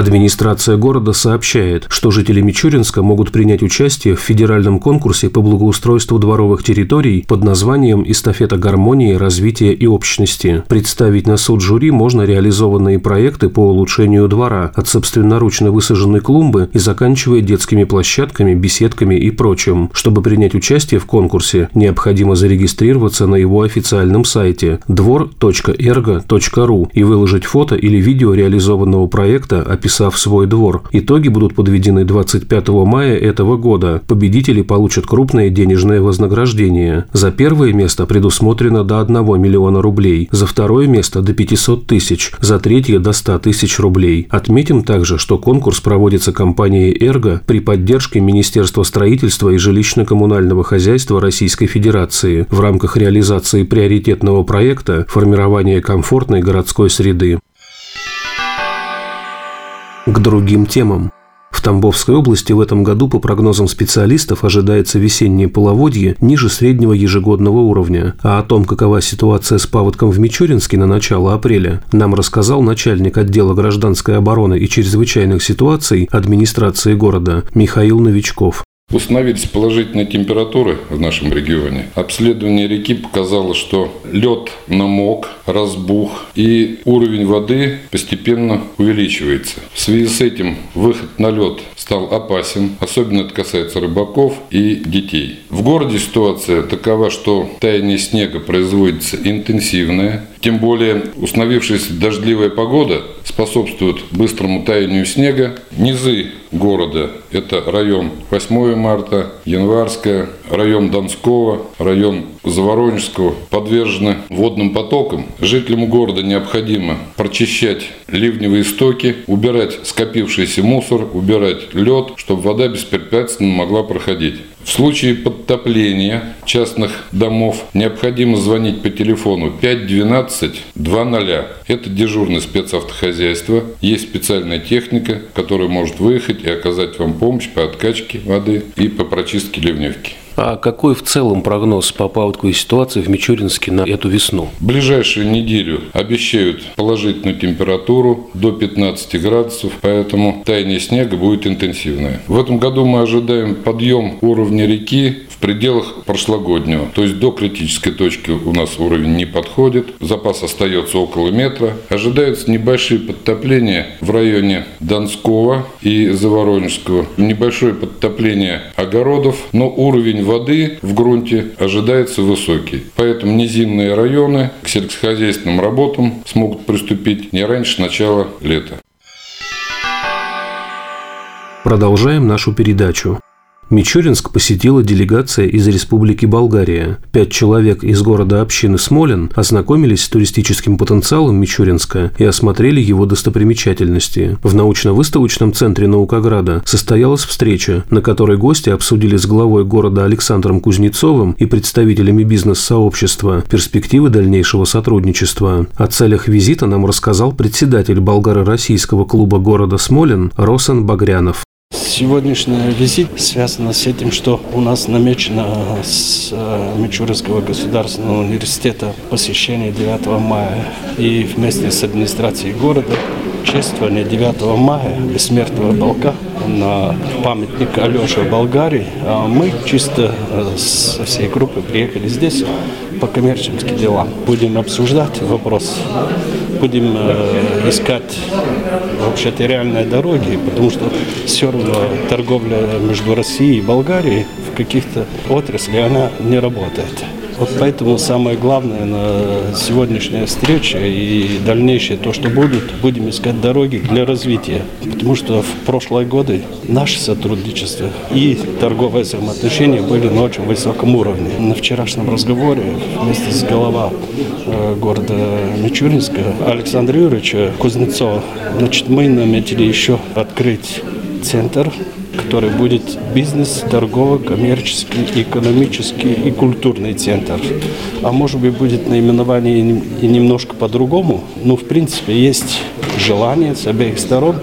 Администрация города сообщает, что жители Мичуринска могут принять участие в федеральном конкурсе по благоустройству дворовых территорий под названием «Эстафета гармонии, развития и общности». Представить на суд жюри можно реализованные проекты по улучшению двора, от собственноручно высаженной клумбы и заканчивая детскими площадками, беседками и прочим. Чтобы принять участие в конкурсе, необходимо зарегистрироваться на его официальном сайте двор.эрго.ру и выложить фото или видео реализованного проекта, описанного описав свой двор. Итоги будут подведены 25 мая этого года. Победители получат крупное денежное вознаграждение. За первое место предусмотрено до 1 миллиона рублей, за второе место до 500 тысяч, за третье до 100 тысяч рублей. Отметим также, что конкурс проводится компанией «Эрго» при поддержке Министерства строительства и жилищно-коммунального хозяйства Российской Федерации в рамках реализации приоритетного проекта формирования комфортной городской среды к другим темам. В Тамбовской области в этом году, по прогнозам специалистов, ожидается весеннее половодье ниже среднего ежегодного уровня. А о том, какова ситуация с паводком в Мичуринске на начало апреля, нам рассказал начальник отдела гражданской обороны и чрезвычайных ситуаций администрации города Михаил Новичков. Установились положительные температуры в нашем регионе. Обследование реки показало, что лед намок, разбух и уровень воды постепенно увеличивается. В связи с этим выход на лед стал опасен, особенно это касается рыбаков и детей. В городе ситуация такова, что таяние снега производится интенсивное, тем более установившаяся дождливая погода способствует быстрому таянию снега. Низы города – это район 8 марта, Январская, район Донского, район Заворонежского подвержены водным потокам. Жителям города необходимо прочищать ливневые стоки, убирать скопившийся мусор, убирать лед, чтобы вода беспрепятственно могла проходить. В случае подтопления частных домов необходимо звонить по телефону 512 20. Это дежурное спецавтохозяйство. Есть специальная техника, которая может выехать и оказать вам помощь по откачке воды и по прочистке ливневки. А какой в целом прогноз по паводковой ситуации в Мичуринске на эту весну? В ближайшую неделю обещают положительную температуру до 15 градусов, поэтому таяние снега будет интенсивное. В этом году мы ожидаем подъем уровня реки пределах прошлогоднего. То есть до критической точки у нас уровень не подходит, запас остается около метра. Ожидаются небольшие подтопления в районе Донского и Заворонежского. Небольшое подтопление огородов, но уровень воды в грунте ожидается высокий. Поэтому низинные районы к сельскохозяйственным работам смогут приступить не раньше начала лета. Продолжаем нашу передачу. Мичуринск посетила делегация из Республики Болгария. Пять человек из города общины Смолин ознакомились с туристическим потенциалом Мичуринска и осмотрели его достопримечательности. В научно-выставочном центре Наукограда состоялась встреча, на которой гости обсудили с главой города Александром Кузнецовым и представителями бизнес-сообщества перспективы дальнейшего сотрудничества. О целях визита нам рассказал председатель болгаро-российского клуба города Смолин Росен Багрянов. Сегодняшний визит связан с этим, что у нас намечено с э, Мичуринского государственного университета посещение 9 мая и вместе с администрацией города чествование 9 мая бессмертного полка на памятник Алёше Болгарии. А мы чисто э, со всей группой приехали здесь по коммерческим делам. Будем обсуждать вопрос, будем э, искать вообще-то реальные дороги, потому что все равно торговля между Россией и Болгарией в каких-то отраслях она не работает. Вот поэтому самое главное на сегодняшняя встреча и дальнейшее то, что будут, будем искать дороги для развития. Потому что в прошлые годы наше сотрудничество и торговые взаимоотношения были на очень высоком уровне. На вчерашнем разговоре вместе с глава э, города Мичуринска Александра Юрьевича Кузнецова, значит, мы наметили еще открыть центр который будет бизнес, торговый, коммерческий, экономический и культурный центр. А может быть будет наименование и немножко по-другому, но в принципе есть желание с обеих сторон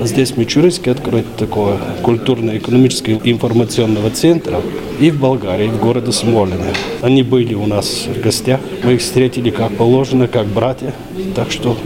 здесь в Мичуринске открыть такого культурно-экономического информационного центра и в Болгарии, и в городе Смолине. Они были у нас в гостях. Мы их встретили как положено, как братья. Так что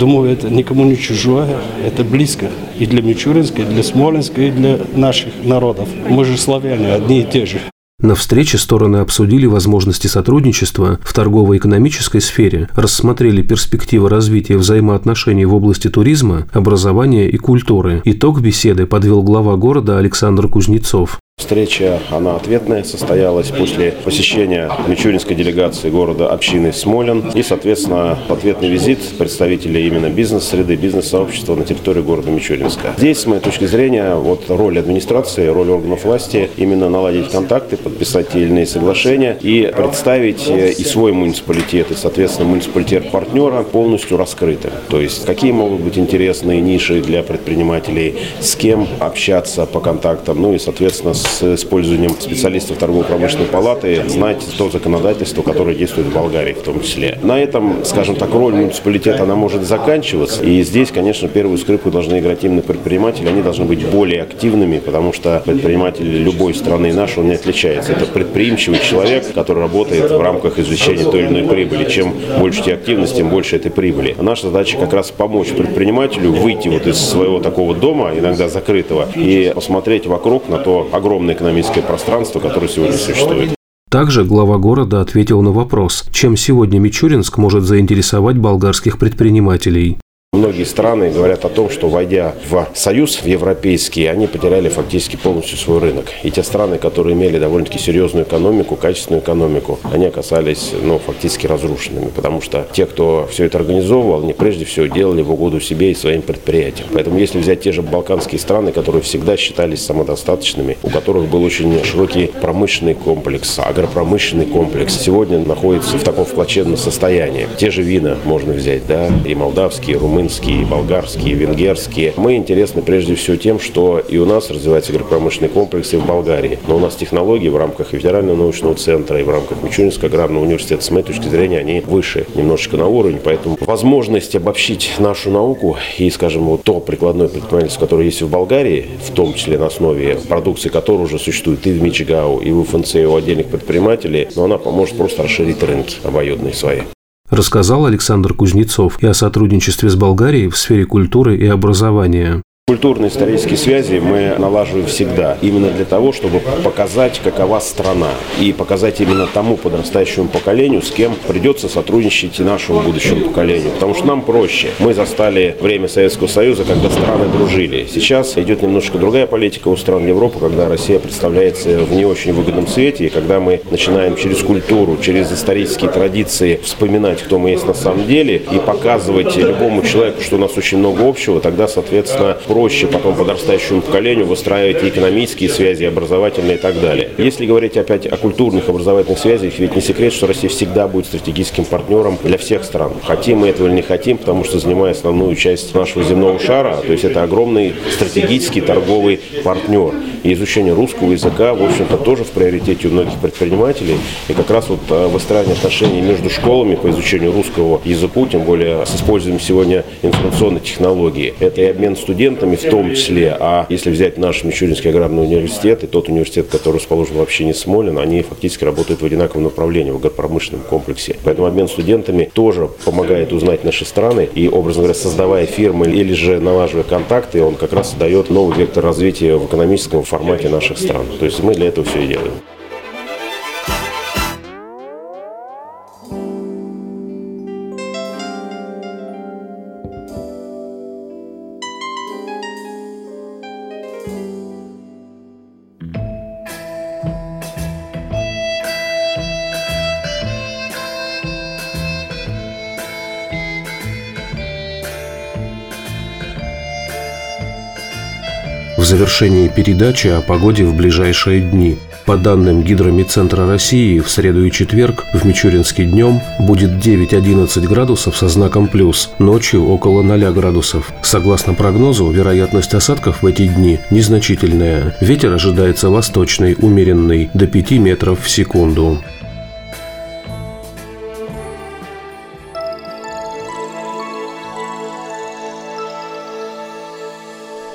Думаю, это никому не чужое, это близко и для Мичуринска, и для Смоленска, и для наших народов. Мы же славяне, одни и те же. На встрече стороны обсудили возможности сотрудничества в торгово-экономической сфере, рассмотрели перспективы развития взаимоотношений в области туризма, образования и культуры. Итог беседы подвел глава города Александр Кузнецов. Встреча, она ответная, состоялась после посещения мичуринской делегации города общины Смолин и, соответственно, ответный визит представителей именно бизнес-среды, бизнес-сообщества на территории города Мичуринска. Здесь, с моей точки зрения, вот роль администрации, роль органов власти именно наладить контакты, подписать те или иные соглашения и представить э, и свой муниципалитет, и, соответственно, муниципалитет партнера полностью раскрытым. То есть, какие могут быть интересные ниши для предпринимателей, с кем общаться по контактам, ну и, соответственно, с с использованием специалистов торгово-промышленной палаты знать то законодательство, которое действует в Болгарии в том числе. На этом, скажем так, роль муниципалитета, она может заканчиваться. И здесь, конечно, первую скрипку должны играть именно предприниматели. Они должны быть более активными, потому что предприниматель любой страны нашей, он не отличается. Это предприимчивый человек, который работает в рамках извлечения той или иной прибыли. Чем больше те активности, тем больше этой прибыли. Наша задача как раз помочь предпринимателю выйти вот из своего такого дома, иногда закрытого, и посмотреть вокруг на то огромное огромное экономическое пространство, которое сегодня существует. Также глава города ответил на вопрос, чем сегодня Мичуринск может заинтересовать болгарских предпринимателей. Многие страны говорят о том, что войдя в Союз, в европейский, они потеряли фактически полностью свой рынок. И те страны, которые имели довольно-таки серьезную экономику, качественную экономику, они оказались ну, фактически разрушенными. Потому что те, кто все это организовывал, они прежде всего делали в угоду себе и своим предприятиям. Поэтому если взять те же балканские страны, которые всегда считались самодостаточными, у которых был очень широкий промышленный комплекс, агропромышленный комплекс, сегодня находится в таком вплаченном состоянии. Те же вина можно взять, да, и молдавские, и румынские, румынские, болгарские, венгерские. Мы интересны прежде всего тем, что и у нас развивается агропромышленный комплекс, и в Болгарии. Но у нас технологии в рамках Федерального научного центра и в рамках Мичуринского аграрного университета, с моей точки зрения, они выше немножечко на уровень. Поэтому возможность обобщить нашу науку и, скажем, вот то прикладное предпринимательство, которое есть в Болгарии, в том числе на основе продукции, которая уже существует и в Мичигау, и в ФНЦ, и у отдельных предпринимателей, но она поможет просто расширить рынки обоюдные свои рассказал Александр Кузнецов и о сотрудничестве с Болгарией в сфере культуры и образования. Культурно-исторические связи мы налаживаем всегда, именно для того, чтобы показать, какова страна, и показать именно тому подрастающему поколению, с кем придется сотрудничать и нашему будущему поколению. Потому что нам проще. Мы застали время Советского Союза, когда страны дружили. Сейчас идет немножко другая политика у стран Европы, когда Россия представляется в не очень выгодном свете, и когда мы начинаем через культуру, через исторические традиции вспоминать, кто мы есть на самом деле, и показывать любому человеку, что у нас очень много общего, тогда, соответственно, проще потом подрастающему поколению выстраивать экономические связи, образовательные и так далее. Если говорить опять о культурных образовательных связях, ведь не секрет, что Россия всегда будет стратегическим партнером для всех стран. Хотим мы этого или не хотим, потому что занимая основную часть нашего земного шара, то есть это огромный стратегический торговый партнер. И изучение русского языка, в общем-то, тоже в приоритете у многих предпринимателей. И как раз вот э, выстраивание отношений между школами по изучению русского языка, тем более с использованием сегодня информационной технологии, это и обмен студентами, программе в том числе. А если взять наш Мичуринский аграрный университет и тот университет, который расположен в общине Смолин, они фактически работают в одинаковом направлении, в агропромышленном комплексе. Поэтому обмен студентами тоже помогает узнать наши страны и, образно говоря, создавая фирмы или же налаживая контакты, он как раз дает новый вектор развития в экономическом формате наших стран. То есть мы для этого все и делаем. В завершении передачи о погоде в ближайшие дни. По данным Гидромедцентра России, в среду и четверг в Мичуринске днем будет 9-11 градусов со знаком плюс, ночью около 0 градусов. Согласно прогнозу, вероятность осадков в эти дни незначительная. Ветер ожидается восточный, умеренный, до 5 метров в секунду.